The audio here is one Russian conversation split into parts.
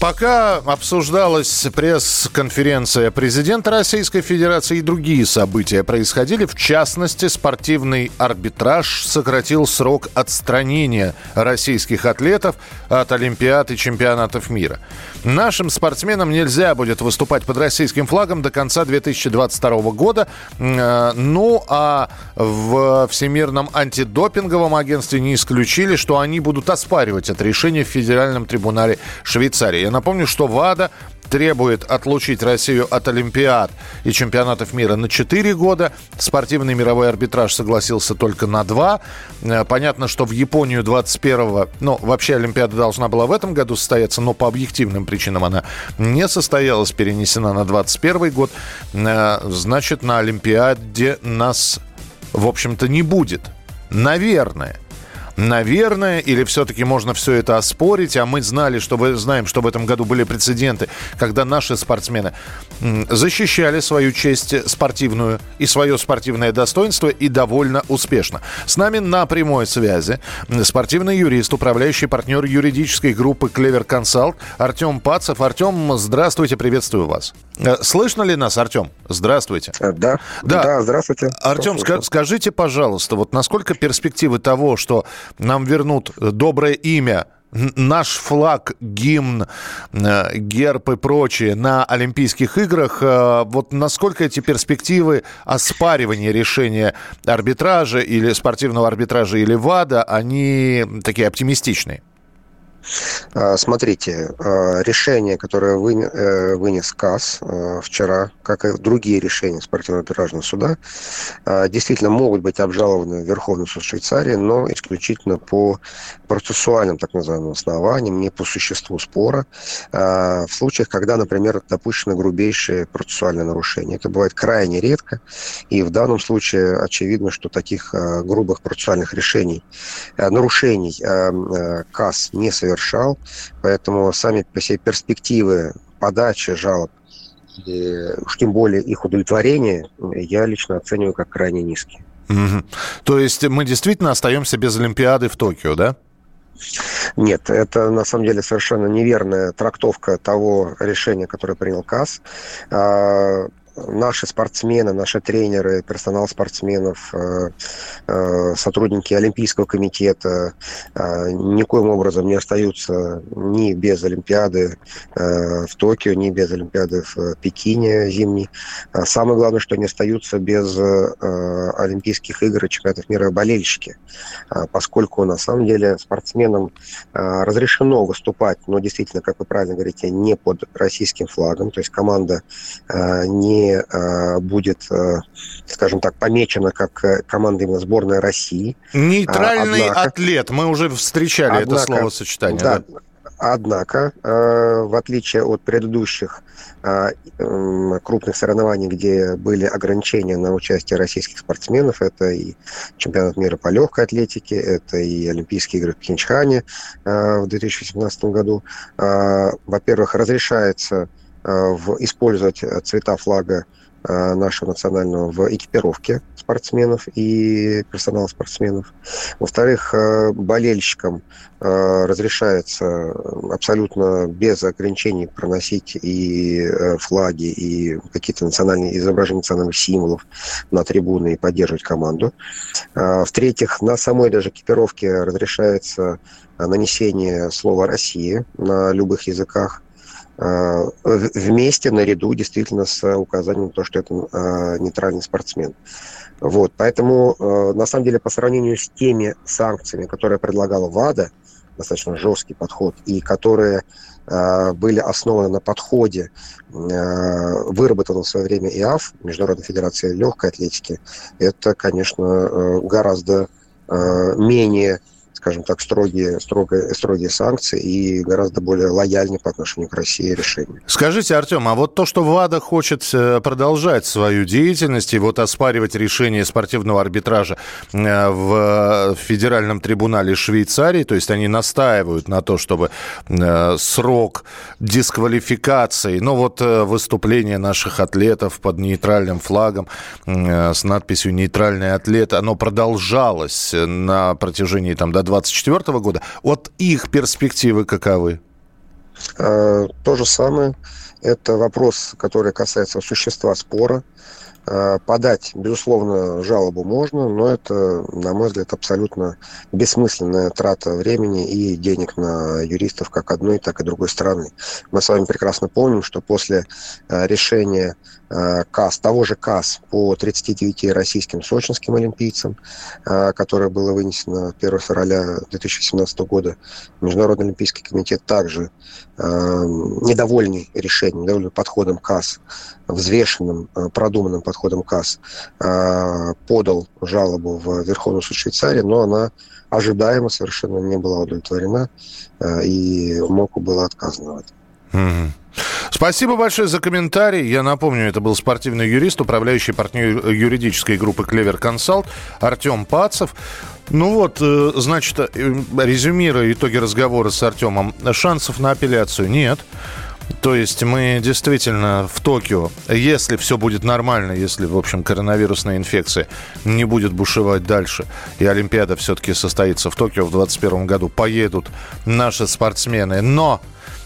Пока обсуждалась пресс-конференция президента Российской Федерации и другие события происходили, в частности, спортивный арбитраж сократил срок отстранения российских атлетов от Олимпиад и чемпионатов мира. Нашим спортсменам нельзя будет выступать под российским флагом до конца 2022 года. Э, Ну, а в Всемирном антидопинговом агентстве не исключили, что они будут оспаривать это решение в Федеральном трибунале Швейцарии. Я напомню, что ВАДА требует отлучить Россию от Олимпиад и чемпионатов мира на 4 года. Спортивный мировой арбитраж согласился только на 2. Э, Понятно, что в Японию 21-го, ну, вообще Олимпиада должна была в этом году состояться, но по объективным причинам она не состоялась, перенесена на 21 год. Э, Значит, на Олимпиаде нас, в общем-то, не будет. Наверное. Наверное, или все-таки можно все это оспорить, а мы знали, что вы знаем, что в этом году были прецеденты, когда наши спортсмены защищали свою честь спортивную и свое спортивное достоинство и довольно успешно. С нами на прямой связи спортивный юрист, управляющий партнер юридической группы Клевер Консалт Артем Пацев. Артем, здравствуйте, приветствую вас. Э, Слышно ли нас, Артем? Здравствуйте. Э, Да, Да. да, здравствуйте. Артем, ска- скажите, пожалуйста, вот насколько перспективы того, что нам вернут доброе имя, наш флаг, гимн, э, герб и прочее на Олимпийских играх, э, вот насколько эти перспективы оспаривания решения арбитража или спортивного арбитража или ВАДА, они такие оптимистичные? А, Смотрите, а, решение, которое э, вынес КАС э, вчера, как и другие решения спортивно-арбитражного суда, а, действительно могут быть обжалованы в Верховный суд Швейцарии, но исключительно по процессуальным так называемым основаниям, не по существу спора, в случаях, когда, например, допущены грубейшие процессуальные нарушения. Это бывает крайне редко, и в данном случае очевидно, что таких грубых процессуальных решений, а, нарушений а, КАС не совершал, поэтому сами по себе перспективы подачи жалоб и уж тем более их удовлетворения я лично оцениваю как крайне низкие. Мгм. То есть мы действительно остаемся без Олимпиады в Токио, да? Нет, это на самом деле совершенно неверная трактовка того решения, которое принял КАС. Наши спортсмены, наши тренеры, персонал спортсменов, э, э, сотрудники Олимпийского комитета э, никоим образом не остаются ни без Олимпиады в Токио, ни без Олимпиады в Пекине зимней. А Самое главное, что они остаются без Олимпийских игр и чемпионатов мира болельщики, А, поскольку на самом деле спортсменам разрешено выступать, но действительно, как вы правильно говорите, не под российским флагом, то есть команда а, не а, будет, а, скажем так, помечена как э, команда именно сборная России. Нейтральный однако- атлет. Мы уже встречали это Однако, словосочетание. Да. да. Однако, э, в отличие от предыдущих э, крупных соревнований, где были ограничения на участие российских спортсменов, это и чемпионат мира по легкой атлетике, это и Олимпийские игры в Пхенчхане э, в 2018 году, э, во-первых, разрешается э, в, использовать э, цвета флага э, нашего национального в экипировке спортсменов и персонала спортсменов. Во-вторых, э, болельщикам э, разрешается абсолютно без ограничений проносить и э, флаги, и какие-то национальные изображения национальных символов на трибуны и поддерживать команду. В-третьих, на самой даже экипировке разрешается нанесение слова «Россия» на любых языках вместе, наряду, действительно, с указанием на то, что это а, нейтральный спортсмен. Вот, поэтому, э, на самом деле, по сравнению с теми санкциями, которые предлагала ВАДА, достаточно жесткий подход, и которые э, были основаны на подходе, э, выработанном в свое время ИАФ, Международной Федерации Легкой Атлетики, это, конечно, э, гораздо э, менее скажем так, строгие, строгие, строгие санкции и гораздо более лояльные по отношению к России решения. Скажите, Артем, а вот то, что ВАДА хочет э, продолжать свою деятельность и вот оспаривать решение спортивного арбитража э, в федеральном трибунале Швейцарии, то есть они настаивают на то, чтобы э, срок дисквалификации, ну вот выступление наших атлетов под нейтральным флагом с надписью «Нейтральный атлет», оно продолжалось на протяжении там до 24 года. Вот их перспективы каковы? То же самое. Это вопрос, который касается существа спора. Э, подать, безусловно, жалобу можно, но это, на мой взгляд, абсолютно бессмысленная трата времени и денег на юристов как одной, так и другой стороны. Мы с вами прекрасно помним, что после э, решения э, КАС, того же КАС по 39 российским сочинским олимпийцам, которое было вынесено 1 февраля 2017 года, Международный олимпийский комитет также недовольный решением, недовольный подходом КАС, взвешенным, продуманным подходом КАС э, подал жалобу в Верховный суд Швейцарии, но она ожидаемо совершенно не была удовлетворена, э, и МОКу было отказано в этом. Спасибо большое за комментарий. Я напомню, это был спортивный юрист, управляющий партнер юридической группы «Клевер Консалт» Артем Пацев. Ну вот, э, значит, резюмируя итоги разговора с Артемом, шансов на апелляцию нет. То есть мы действительно в Токио, если все будет нормально, если, в общем, коронавирусная инфекция не будет бушевать дальше, и Олимпиада все-таки состоится в Токио в 2021 году, поедут наши спортсмены, но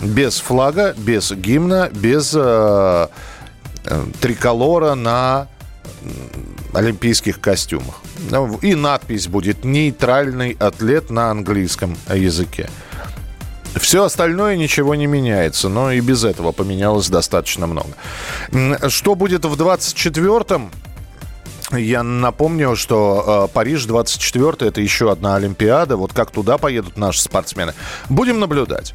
без флага, без гимна, без э, э, триколора на олимпийских костюмах. Ну, и надпись будет «Нейтральный атлет» на английском языке. Все остальное ничего не меняется, но и без этого поменялось достаточно много. Что будет в 24-м? Я напомню, что э, Париж 24 это еще одна Олимпиада. Вот как туда поедут наши спортсмены. Будем наблюдать.